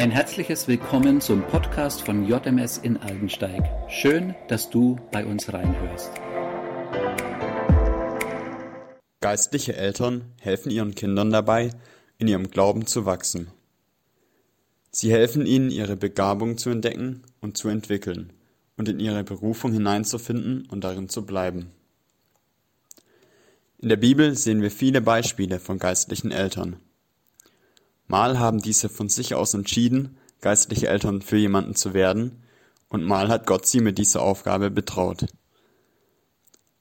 Ein herzliches Willkommen zum Podcast von JMS in Aldensteig. Schön, dass du bei uns reinhörst. Geistliche Eltern helfen ihren Kindern dabei, in ihrem Glauben zu wachsen. Sie helfen ihnen, ihre Begabung zu entdecken und zu entwickeln und in ihre Berufung hineinzufinden und darin zu bleiben. In der Bibel sehen wir viele Beispiele von geistlichen Eltern. Mal haben diese von sich aus entschieden, geistliche Eltern für jemanden zu werden, und mal hat Gott sie mit dieser Aufgabe betraut.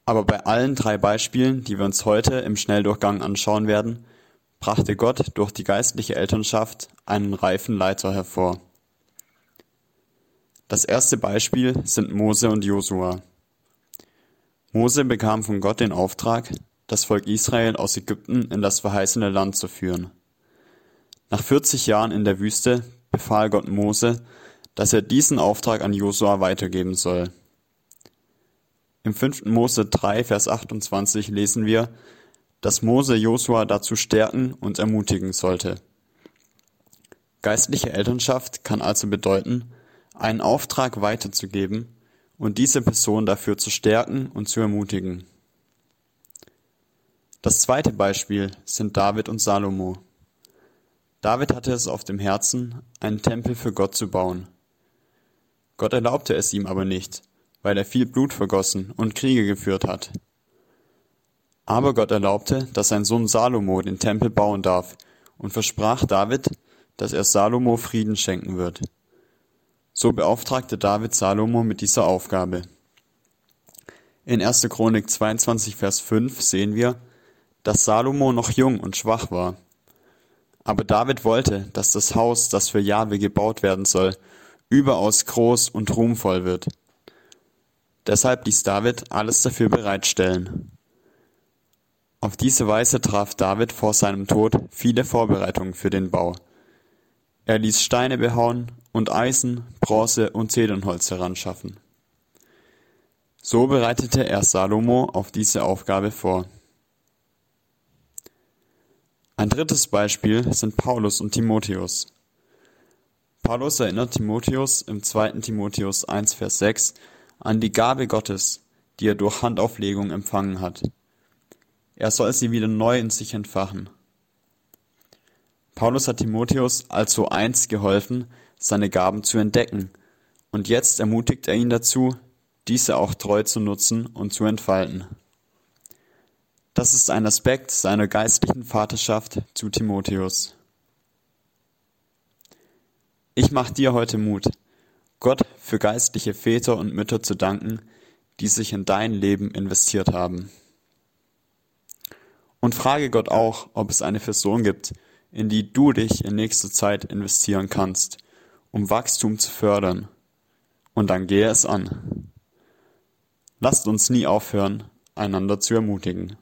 Aber bei allen drei Beispielen, die wir uns heute im Schnelldurchgang anschauen werden, brachte Gott durch die geistliche Elternschaft einen reifen Leiter hervor. Das erste Beispiel sind Mose und Josua. Mose bekam von Gott den Auftrag, das Volk Israel aus Ägypten in das verheißene Land zu führen. Nach 40 Jahren in der Wüste befahl Gott Mose, dass er diesen Auftrag an Josua weitergeben soll. Im 5. Mose 3, Vers 28 lesen wir, dass Mose Josua dazu stärken und ermutigen sollte. Geistliche Elternschaft kann also bedeuten, einen Auftrag weiterzugeben und diese Person dafür zu stärken und zu ermutigen. Das zweite Beispiel sind David und Salomo. David hatte es auf dem Herzen, einen Tempel für Gott zu bauen. Gott erlaubte es ihm aber nicht, weil er viel Blut vergossen und Kriege geführt hat. Aber Gott erlaubte, dass sein Sohn Salomo den Tempel bauen darf und versprach David, dass er Salomo Frieden schenken wird. So beauftragte David Salomo mit dieser Aufgabe. In 1. Chronik 22, Vers 5 sehen wir, dass Salomo noch jung und schwach war. Aber David wollte, dass das Haus, das für Jahwe gebaut werden soll, überaus groß und ruhmvoll wird. Deshalb ließ David alles dafür bereitstellen. Auf diese Weise traf David vor seinem Tod viele Vorbereitungen für den Bau. Er ließ Steine behauen und Eisen, Bronze und Zedernholz heranschaffen. So bereitete er Salomo auf diese Aufgabe vor. Ein drittes Beispiel sind Paulus und Timotheus. Paulus erinnert Timotheus im 2. Timotheus 1, Vers 6 an die Gabe Gottes, die er durch Handauflegung empfangen hat. Er soll sie wieder neu in sich entfachen. Paulus hat Timotheus also einst geholfen, seine Gaben zu entdecken, und jetzt ermutigt er ihn dazu, diese auch treu zu nutzen und zu entfalten. Das ist ein Aspekt seiner geistlichen Vaterschaft zu Timotheus. Ich mache dir heute Mut, Gott für geistliche Väter und Mütter zu danken, die sich in dein Leben investiert haben. Und frage Gott auch, ob es eine Person gibt, in die du dich in nächster Zeit investieren kannst, um Wachstum zu fördern. Und dann gehe es an. Lasst uns nie aufhören, einander zu ermutigen.